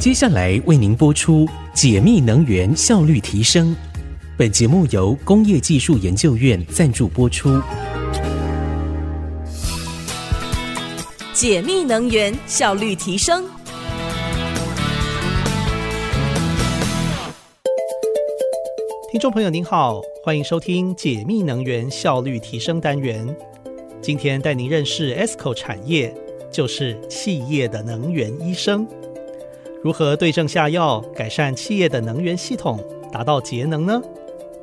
接下来为您播出解密能源效率提升。本节目由工业技术研究院赞助播出。解密能源效率提升。听众朋友您好，欢迎收听解密能源效率提升单元。今天带您认识 ESCO 产业，就是企业的能源医生。如何对症下药，改善企业的能源系统，达到节能呢？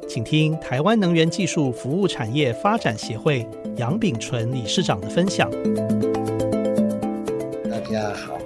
请听台湾能源技术服务产业发展协会杨炳纯理事长的分享。大家好，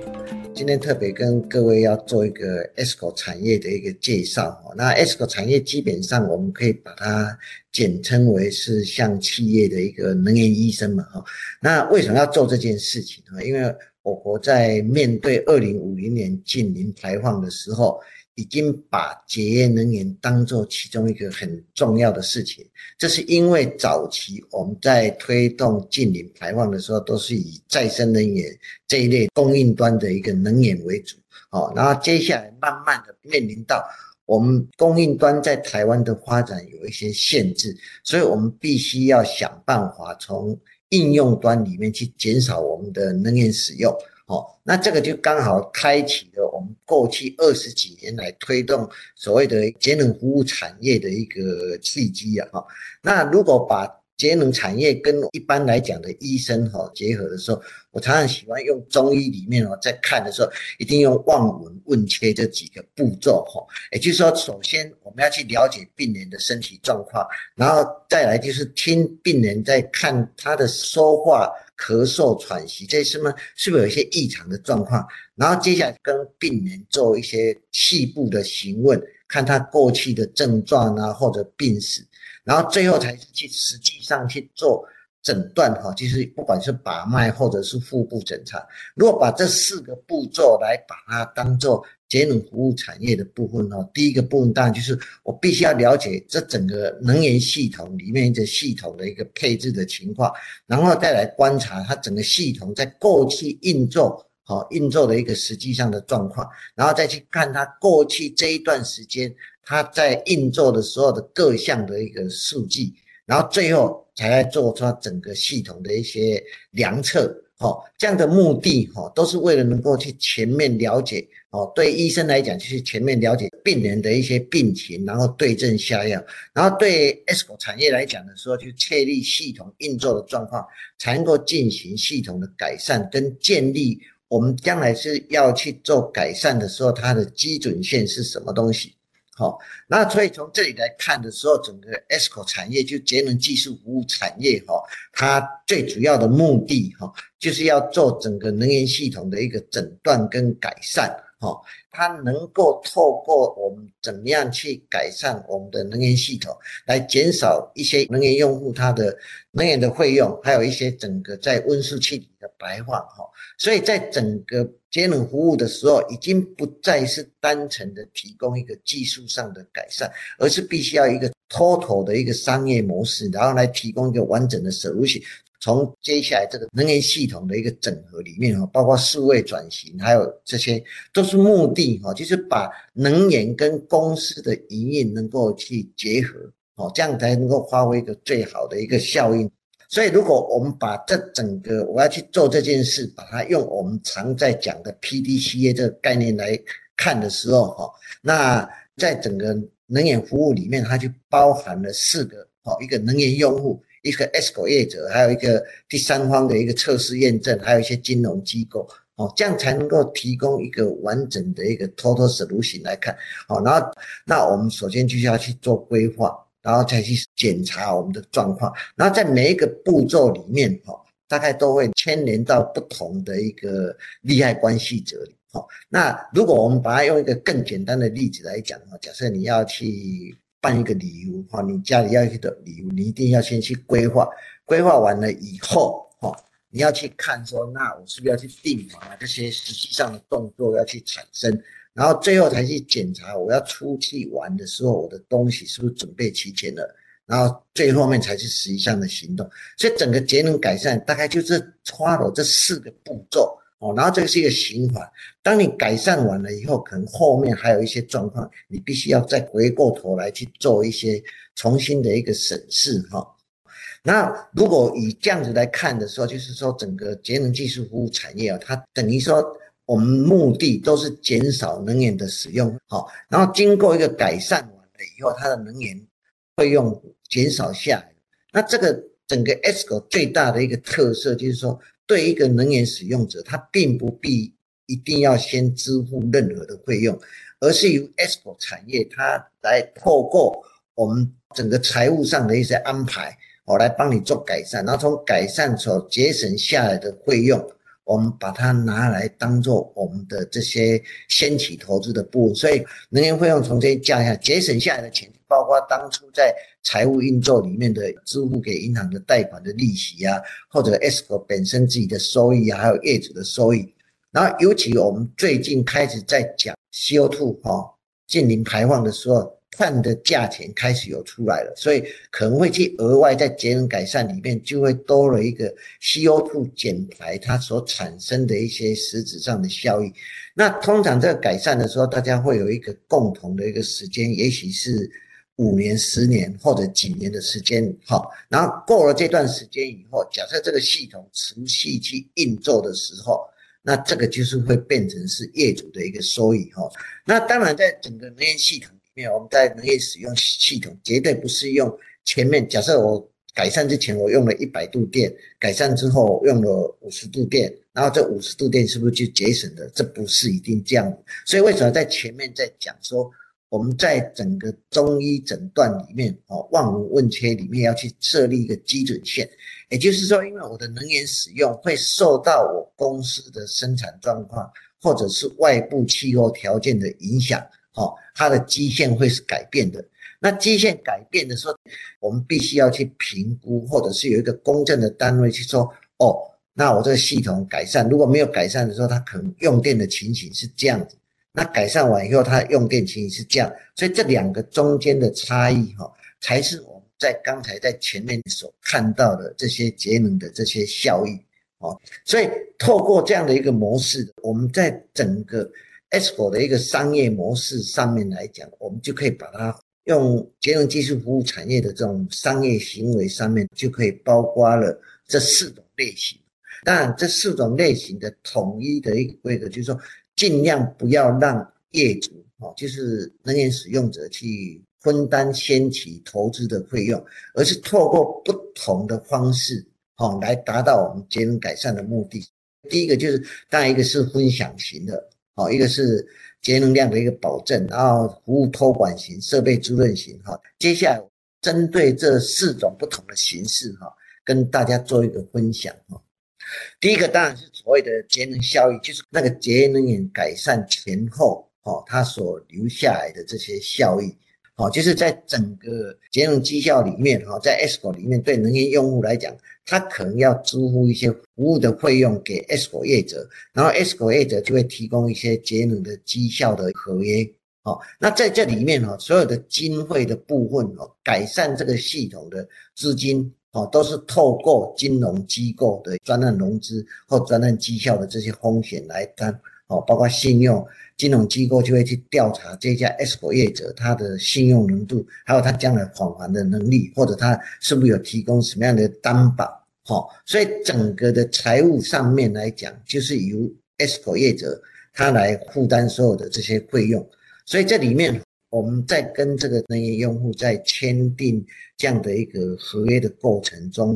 今天特别跟各位要做一个 ESCO 产业的一个介绍。那 ESCO 产业基本上我们可以把它简称为是像企业的一个能源医生嘛。哈，那为什么要做这件事情呢？因为我国在面对二零五零年净零排放的时候，已经把节约能源当做其中一个很重要的事情。这是因为早期我们在推动净零排放的时候，都是以再生能源这一类供应端的一个能源为主。好，然后接下来慢慢的面临到我们供应端在台湾的发展有一些限制，所以我们必须要想办法从应用端里面去减少我们的能源使用，哦，那这个就刚好开启了我们过去二十几年来推动所谓的节能服务产业的一个契机啊，哈，那如果把节能产业跟一般来讲的医生哈结合的时候，我常常喜欢用中医里面哦，在看的时候一定用望闻问切这几个步骤哈，也就是说，首先我们要去了解病人的身体状况，然后再来就是听病人在看他的说话、咳嗽、喘息这些什么是不是有一些异常的状况，然后接下来跟病人做一些细部的询问，看他过去的症状啊或者病史。然后最后才是去实际上去做诊断哈，就是不管是把脉或者是腹部检查，如果把这四个步骤来把它当做节能服务产业的部分哈，第一个部分当然就是我必须要了解这整个能源系统里面的系统的一个配置的情况，然后再来观察它整个系统在过去运作好运作的一个实际上的状况，然后再去看它过去这一段时间。它在运作的时候的各项的一个数据，然后最后才来做出整个系统的一些量测，哦，这样的目的，哈，都是为了能够去全面了解，哦，对医生来讲就是全面了解病人的一些病情，然后对症下药，然后对 ESCO 产业来讲的时候，就确立系统运作的状况，才能够进行系统的改善跟建立，我们将来是要去做改善的时候，它的基准线是什么东西？好，那所以从这里来看的时候，整个 ESCO 产业就节能技术服务产业哈，它最主要的目的哈，就是要做整个能源系统的一个诊断跟改善哈，它能够透过我们怎么样去改善我们的能源系统，来减少一些能源用户它的能源的费用，还有一些整个在温室气体的排放哈，所以在整个。节能服务的时候，已经不再是单纯的提供一个技术上的改善，而是必须要一个 total 的一个商业模式，然后来提供一个完整的 solution。从接下来这个能源系统的一个整合里面哈，包括数位转型，还有这些都是目的哈，就是把能源跟公司的营运能够去结合，哦，这样才能够发挥一个最好的一个效应。所以，如果我们把这整个我要去做这件事，把它用我们常在讲的 PDCA 这个概念来看的时候，哈，那在整个能源服务里面，它就包含了四个，哈，一个能源用户，一个 ESCO 业者，还有一个第三方的一个测试验证，还有一些金融机构，哦，这样才能够提供一个完整的一个 total solution 来看，好，然后那我们首先就是要去做规划。然后再去检查我们的状况，然后在每一个步骤里面，哈，大概都会牵连到不同的一个利害关系者里，哈。那如果我们把它用一个更简单的例子来讲，的话，假设你要去办一个礼物，哈，你家里要去的礼物，你一定要先去规划，规划完了以后，哈，你要去看说，那我是不是要去订房啊？这些实际上的动作要去产生。然后最后才去检查，我要出去玩的时候，我的东西是不是准备齐全了？然后最后面才是实际上的行动。所以整个节能改善大概就是花了这四个步骤，哦，然后这个是一个循环。当你改善完了以后，可能后面还有一些状况，你必须要再回过头来去做一些重新的一个审视哈。那如果以这样子来看的时候，就是说整个节能技术服务产业啊，它等于说我们目的都是减少能源的使用，好，然后经过一个改善完了以后，它的能源费用减少下来。那这个整个 ESCO 最大的一个特色就是说。对一个能源使用者，他并不必一定要先支付任何的费用，而是由 ESCO 产业它来透过我们整个财务上的一些安排，我来帮你做改善，然后从改善所节省下来的费用，我们把它拿来当做我们的这些先期投资的部分，所以能源费用从这些降下节省下来的钱。包括当初在财务运作里面的支付给银行的贷款的利息啊，或者 SCO 本身自己的收益啊，还有业主的收益。然后尤其我们最近开始在讲 CO2 哈，净零排放的时候，碳的价钱开始有出来了，所以可能会去额外在节能改善里面就会多了一个 CO2 减排它所产生的一些实质上的效益。那通常这个改善的时候，大家会有一个共同的一个时间，也许是。五年、十年或者几年的时间，好，然后过了这段时间以后，假设这个系统持续去运作的时候，那这个就是会变成是业主的一个收益，哈。那当然，在整个能源系统面，我们在能源使用系统绝对不是用前面，假设我改善之前我用了一百度电，改善之后用了五十度电，然后这五十度电是不是就节省的？这不是一定这样。所以为什么在前面在讲说？我们在整个中医诊断里面，哦，望闻问切里面要去设立一个基准线，也就是说，因为我的能源使用会受到我公司的生产状况，或者是外部气候条件的影响，哦，它的基线会是改变的。那基线改变的时候，我们必须要去评估，或者是有一个公正的单位去说，哦，那我这个系统改善，如果没有改善的时候，它可能用电的情形是这样子。那改善完以后，它用电情形是这样，所以这两个中间的差异哈，才是我们在刚才在前面所看到的这些节能的这些效益哦。所以透过这样的一个模式，我们在整个 ESCO 的一个商业模式上面来讲，我们就可以把它用节能技术服务产业的这种商业行为上面，就可以包括了这四种类型。当然，这四种类型的统一的一个规格，就是说。尽量不要让业主哦，就是能源使用者去分担先期投资的费用，而是透过不同的方式哦，来达到我们节能改善的目的。第一个就是，当然一个是分享型的哦，一个是节能量的一个保证，然后服务托管型、设备租赁型哈。接下来针对这四种不同的形式哈，跟大家做一个分享哈。第一个当然是所谓的节能效益，就是那个节能能源改善前后，哦，它所留下来的这些效益，哦，就是在整个节能绩效里面，哈，在 ESCO 里面，对能源用户来讲，他可能要支付一些服务的费用给 ESCO 业者，然后 ESCO 业者就会提供一些节能的绩效的合约，哦，那在这里面，哈，所有的经费的部分，哦，改善这个系统的资金。哦，都是透过金融机构的专案融资或专案绩效的这些风险来担，哦，包括信用金融机构就会去调查这家 S 股业者他的信用浓度，还有他将来还款的能力，或者他是不是有提供什么样的担保，好，所以整个的财务上面来讲，就是由 S 股业者他来负担所有的这些费用，所以这里面。我们在跟这个能源用户在签订这样的一个合约的过程中，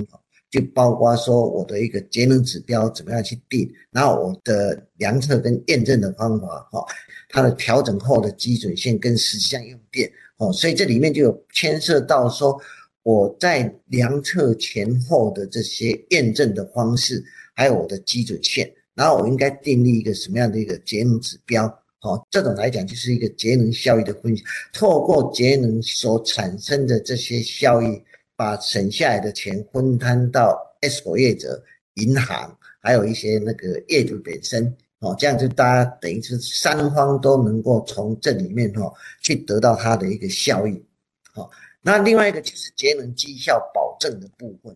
就包括说我的一个节能指标怎么样去定，然后我的量测跟验证的方法，哈，它的调整后的基准线跟实际上用电，哦，所以这里面就有牵涉到说我在量测前后的这些验证的方式，还有我的基准线，然后我应该订立一个什么样的一个节能指标。哦，这种来讲就是一个节能效益的分析，透过节能所产生的这些效益，把省下来的钱分摊到 S 国业者、银行，还有一些那个业主本身。哦，这样就大家等于是三方都能够从这里面哈去得到它的一个效益。好，那另外一个就是节能绩效保证的部分。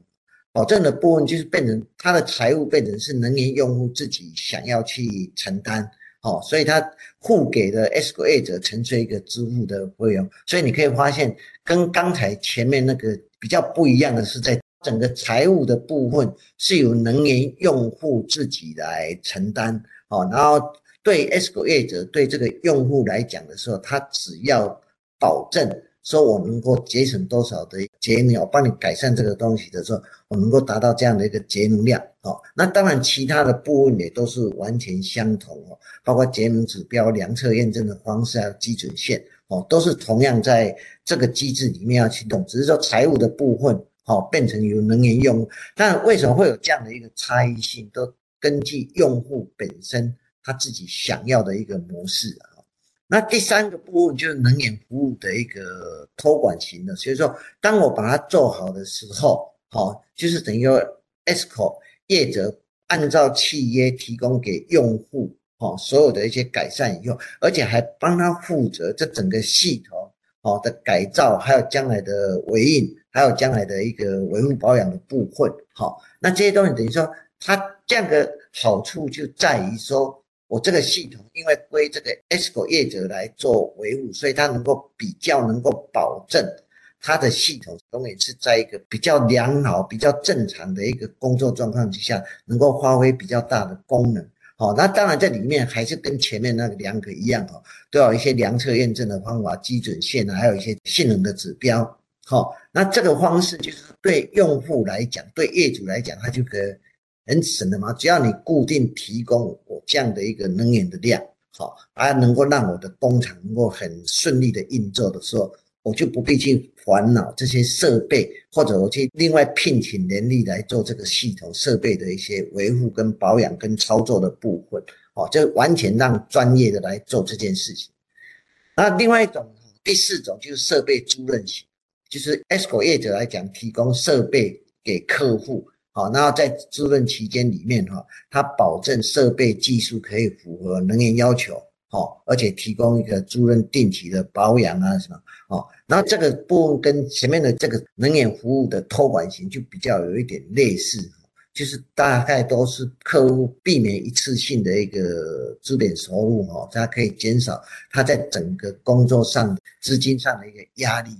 保证的部分就是变成它的财务变成是能源用户自己想要去承担，哦，所以它付给的 ESCO 业者承担一个支付的费用，所以你可以发现跟刚才前面那个比较不一样的是，在整个财务的部分是由能源用户自己来承担，哦，然后对 ESCO 业者对这个用户来讲的时候，他只要保证。说我能够节省多少的节能，我帮你改善这个东西的时候，我能够达到这样的一个节能量哦。那当然，其他的部分也都是完全相同哦，包括节能指标、量测验证的方式还有基准线哦，都是同样在这个机制里面要去动，只是说财务的部分哦变成由能源用。但为什么会有这样的一个差异性？都根据用户本身他自己想要的一个模式啊。那第三个部分就是能源服务的一个托管型的，所以说，当我把它做好的时候，好，就是等于说，ESCO 业者按照契约提供给用户，哦，所有的一些改善以后，而且还帮他负责这整个系统，哦的改造，还有将来的维运，还有将来的一个维护保养的部分，好，那这些东西等于说，它这样的好处就在于说。我这个系统因为归这个 ESCO 业者来做维护，所以它能够比较能够保证它的系统永远是在一个比较良好、比较正常的一个工作状况之下，能够发挥比较大的功能。好，那当然这里面还是跟前面那个两个一样哈，都要一些量测验证的方法、基准线啊，还有一些性能的指标。好，那这个方式就是对用户来讲，对业主来讲，它就可以。很省的嘛，只要你固定提供我这样的一个能源的量，好，而能够让我的工厂能够很顺利的运作的时候，我就不必去烦恼这些设备，或者我去另外聘请人力来做这个系统设备的一些维护跟保养跟操作的部分，哦，就完全让专业的来做这件事情。那另外一种，第四种就是设备租赁型，就是 ESCO 业者来讲，提供设备给客户。好，然后在租赁期间里面哈，它保证设备技术可以符合能源要求，好，而且提供一个租赁定期的保养啊什么，哦，然后这个部分跟前面的这个能源服务的托管型就比较有一点类似，就是大概都是客户避免一次性的一个资本收入哈，它可以减少他在整个工作上资金上的一个压力，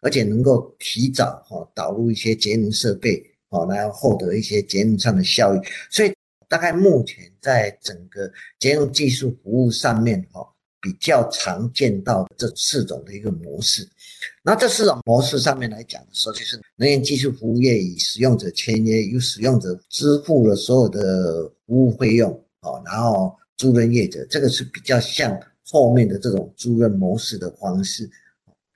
而且能够提早哈导入一些节能设备。好，来获得一些节能上的效益，所以大概目前在整个节能技术服务上面，哈，比较常见到这四种的一个模式。那这四种模式上面来讲的时候，就是能源技术服务业与使用者签约，由使用者支付了所有的服务费用，哦，然后租赁业者，这个是比较像后面的这种租赁模式的方式。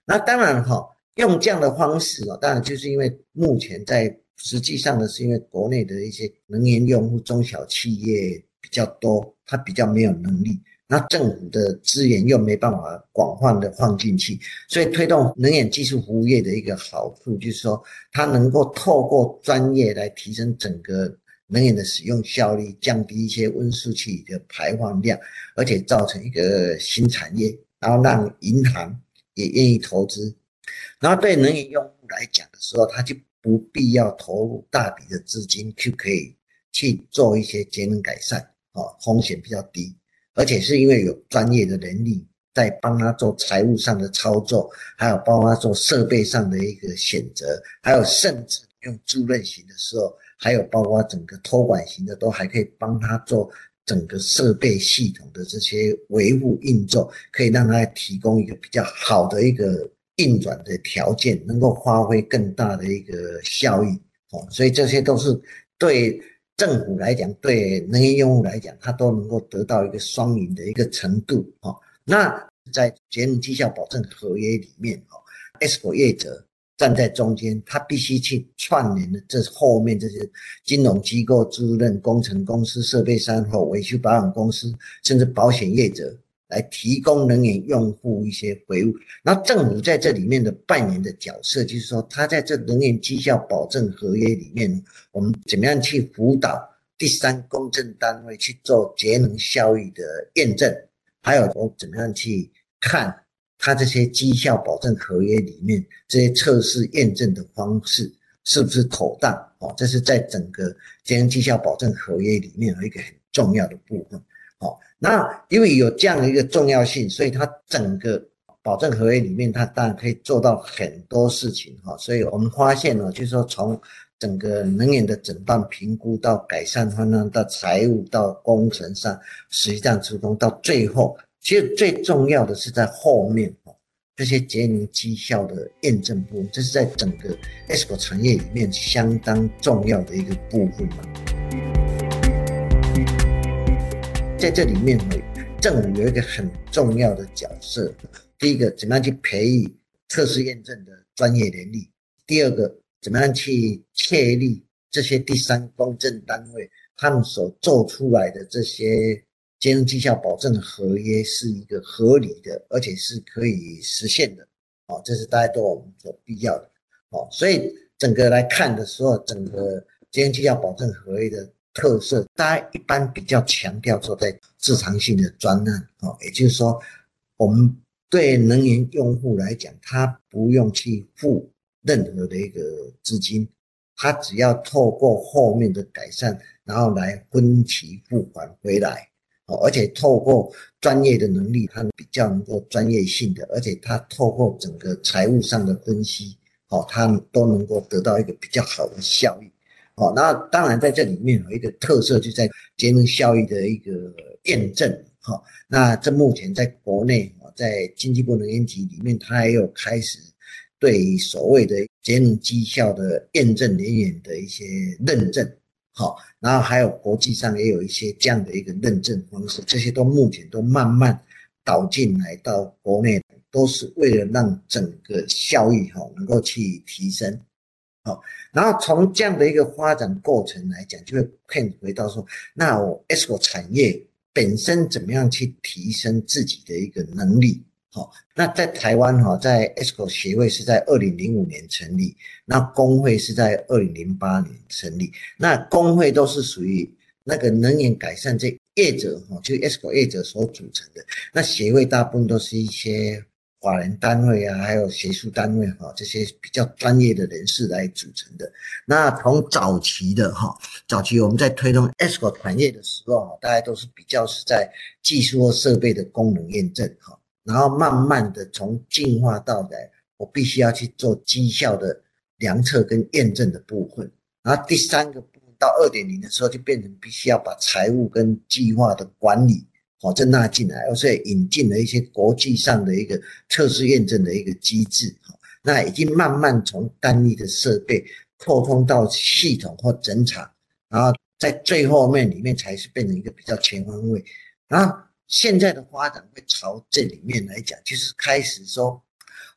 那当然哈，用这样的方式啊，当然就是因为目前在实际上呢，是因为国内的一些能源用户中小企业比较多，它比较没有能力，那政府的资源又没办法广泛的放进去，所以推动能源技术服务业的一个好处就是说，它能够透过专业来提升整个能源的使用效率，降低一些温室气体的排放量，而且造成一个新产业，然后让银行也愿意投资，然后对能源用户来讲的时候，他就。不必要投入大笔的资金就可以去做一些节能改善，哦，风险比较低，而且是因为有专业的能力在帮他做财务上的操作，还有帮他做设备上的一个选择，还有甚至用租赁型的时候，还有包括整个托管型的，都还可以帮他做整个设备系统的这些维护运作，可以让他提供一个比较好的一个。运转的条件能够发挥更大的一个效益，哦，所以这些都是对政府来讲，对能源用户来讲，它都能够得到一个双赢的一个程度，哦。那在节能绩效保证合约里面，哦，ESCO 业者站在中间，他必须去串联的这后面这些金融机构、租赁工程公司、设备商或维修保养公司，甚至保险业者。来提供能源用户一些回馈，那政府在这里面的扮演的角色，就是说，他在这能源绩效保证合约里面，我们怎么样去辅导第三公证单位去做节能效益的验证，还有我怎么样去看他这些绩效保证合约里面这些测试验证的方式，是不是妥当哦？这是在整个节能绩效保证合约里面有一个很重要的部分。哦，那因为有这样的一个重要性，所以它整个保证合约里面，它当然可以做到很多事情哈。所以我们发现呢，就是说从整个能源的诊断评估到改善方案到财务到工程上实际上出工到最后，其实最重要的是在后面哦，这些节能绩效的验证部分，这是在整个 ESCO 产业里面相当重要的一个部分嘛。在这里面呢，政府有一个很重要的角色。第一个，怎么样去培育测试验证的专业能力；第二个，怎么样去确立这些第三公证单位他们所做出来的这些金融绩效保证合约是一个合理的，而且是可以实现的。哦，这是大家都我们所必要的。哦，所以整个来看的时候，整个金融绩效保证合约的。特色，大家一般比较强调说，在自偿性的专案，哦，也就是说，我们对能源用户来讲，他不用去付任何的一个资金，他只要透过后面的改善，然后来分期付款回来，哦，而且透过专业的能力，他比较能够专业性的，而且他透过整个财务上的分析，哦，他都能够得到一个比较好的效益。哦，那当然在这里面有一个特色，就在节能效益的一个验证。哈，那这目前在国内啊，在经济部能源局里面，它也有开始对所谓的节能绩效的验证人员的一些认证。好，然后还有国际上也有一些这样的一个认证方式，这些都目前都慢慢导进来到国内，都是为了让整个效益哈能够去提升。好，然后从这样的一个发展过程来讲，就会看回到说，那我 ESCO 产业本身怎么样去提升自己的一个能力？好，那在台湾哈，在 ESCO 协会是在二零零五年成立，那工会是在二零零八年成立，那工会都是属于那个能源改善这业者哈，就 ESCO 业者所组成的，那协会大部分都是一些。法人单位啊，还有学术单位哈，这些比较专业的人士来组成的。那从早期的哈，早期我们在推动 ESCO 产业的时候，大家都是比较是在技术或设备的功能验证哈，然后慢慢的从进化到来，我必须要去做绩效的量测跟验证的部分。然后第三个部分到二点零的时候，就变成必须要把财务跟计划的管理。哦，这纳进来，而且引进了一些国际上的一个测试验证的一个机制，那已经慢慢从单一的设备扩充到系统或整厂，然后在最后面里面才是变成一个比较全方位。然后现在的发展会朝这里面来讲，就是开始说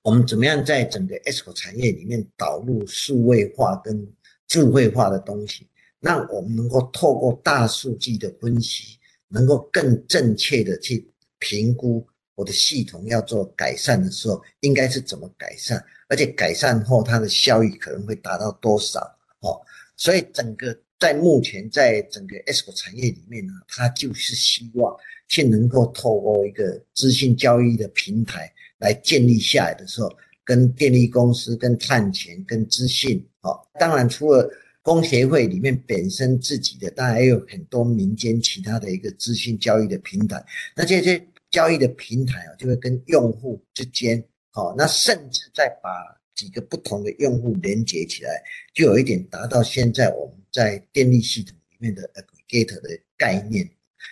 我们怎么样在整个 ESCO 产业里面导入数位化跟智慧化的东西，让我们能够透过大数据的分析。能够更正确的去评估我的系统要做改善的时候，应该是怎么改善，而且改善后它的效益可能会达到多少？哦，所以整个在目前在整个 S 股产业里面呢，它就是希望去能够透过一个资讯交易的平台来建立下来的时候，跟电力公司、跟碳权、跟资讯，哦，当然除了。工协会里面本身自己的，当然也有很多民间其他的一个资讯交易的平台。那这些交易的平台啊，就会跟用户之间，好，那甚至再把几个不同的用户连接起来，就有一点达到现在我们在电力系统里面的 aggregator 的概念，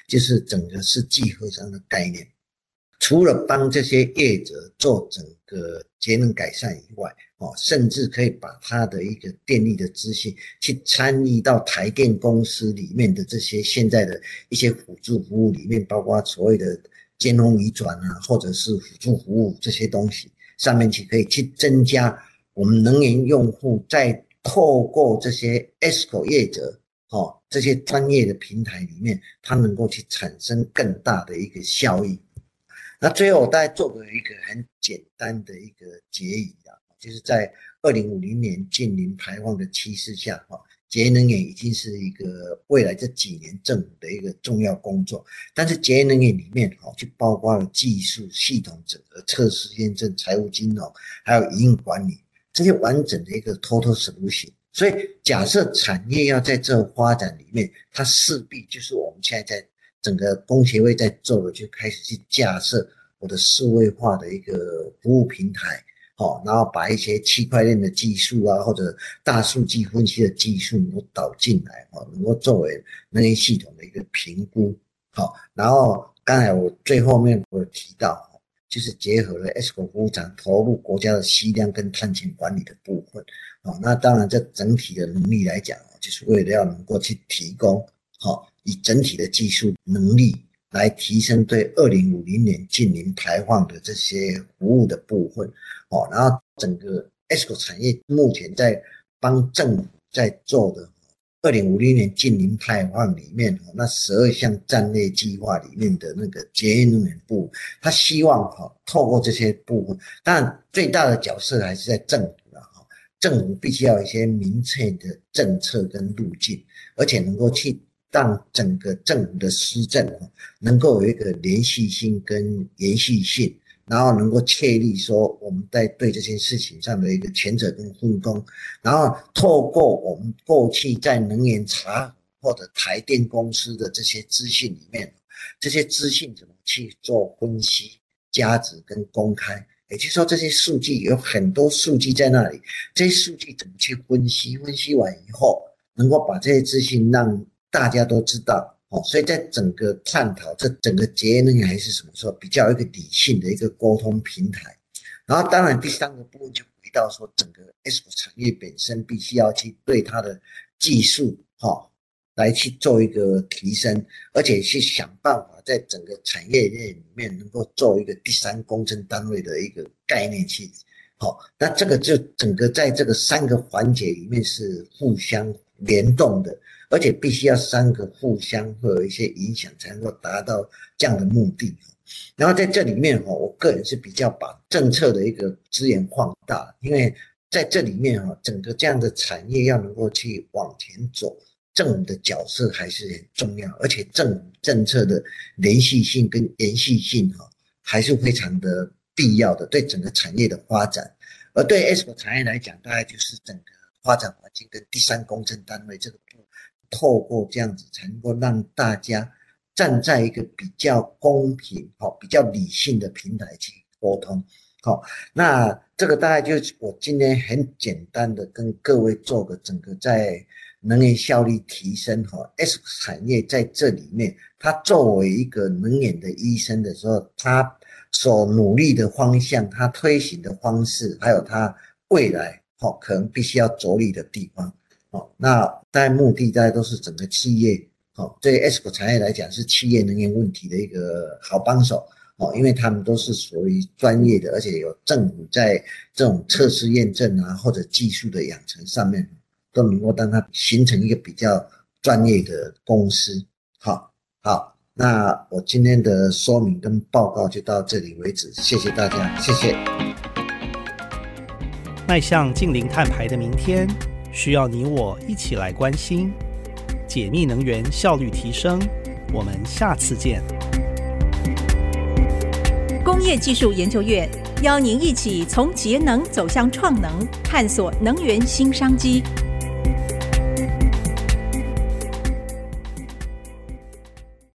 就是整个是集合商的概念。除了帮这些业者做整个节能改善以外，哦，甚至可以把他的一个电力的资讯去参与到台电公司里面的这些现在的一些辅助服务里面，包括所谓的尖峰移转啊，或者是辅助服务这些东西上面去，可以去增加我们能源用户在透过这些 ESCO 业者，哦，这些专业的平台里面，它能够去产生更大的一个效益。那最后我大概做过一个很简单的一个结语啊，就是在二零五零年净零排放的趋势下，哈，节能源已经是一个未来这几年政府的一个重要工作。但是节能源里面，哈，就包括了技术、系统整个测试验证、财务金融，还有营运管理这些完整的一个 total solution，所以假设产业要在这发展里面，它势必就是我们现在在整个工协会在做的，就开始去架设我的数位化的一个服务平台，好，然后把一些区块链的技术啊，或者大数据分析的技术能够导进来，哦，能够作为那些系统的一个评估，好，然后刚才我最后面我有提到。就是结合了 ESCO 服务厂投入国家的吸量跟碳权管理的部分，哦，那当然这整体的能力来讲，就是为了要能够去提供，好，以整体的技术能力来提升对二零五零年净零排放的这些服务的部分，哦，然后整个 ESCO 产业目前在帮政府在做的。二零五零年净零排放里面，那十二项战略计划里面的那个节约能源部，他希望哈透过这些部分，当然最大的角色还是在政府了哈，政府必须要一些明确的政策跟路径，而且能够去让整个政府的施政能够有一个连续性跟延续性。然后能够确立说我们在对这件事情上的一个权责跟分工，然后透过我们过去在能源查或者台电公司的这些资讯里面，这些资讯怎么去做分析、加值跟公开？也就是说，这些数据有很多数据在那里，这些数据怎么去分析？分析完以后，能够把这些资讯让大家都知道。哦，所以在整个探讨这整个节能还是什么时候比较一个理性的一个沟通平台，然后当然第三个部分就回到说整个 S 产业本身必须要去对它的技术哈来去做一个提升，而且去想办法在整个产业链里面能够做一个第三工程单位的一个概念去，好，那这个就整个在这个三个环节里面是互相联动的。而且必须要三个互相会有一些影响，才能够达到这样的目的。然后在这里面哈，我个人是比较把政策的一个资源放大，因为在这里面哈，整个这样的产业要能够去往前走，政府的角色还是很重要，而且政政策的连续性跟延续性哈，还是非常的必要的，对整个产业的发展。而对 s 产业来讲，大概就是整个发展环境跟第三公正单位这个部。透过这样子，才能够让大家站在一个比较公平、好、比较理性的平台去沟通。好，那这个大概就是我今天很简单的跟各位做个整个在能源效率提升和 S 产业在这里面，它作为一个能源的医生的时候，它所努力的方向，它推行的方式，还有它未来好可能必须要着力的地方。那在目的大家都是整个企业，好，对 S 股产业来讲是企业能源问题的一个好帮手，哦，因为他们都是属于专业的，而且有政府在这种测试验证啊或者技术的养成上面，都能够让它形成一个比较专业的公司。好，好，那我今天的说明跟报告就到这里为止，谢谢大家，谢谢。迈向近零碳排的明天。需要你我一起来关心，解密能源效率提升。我们下次见。工业技术研究院邀您一起从节能走向创能，探索能源新商机。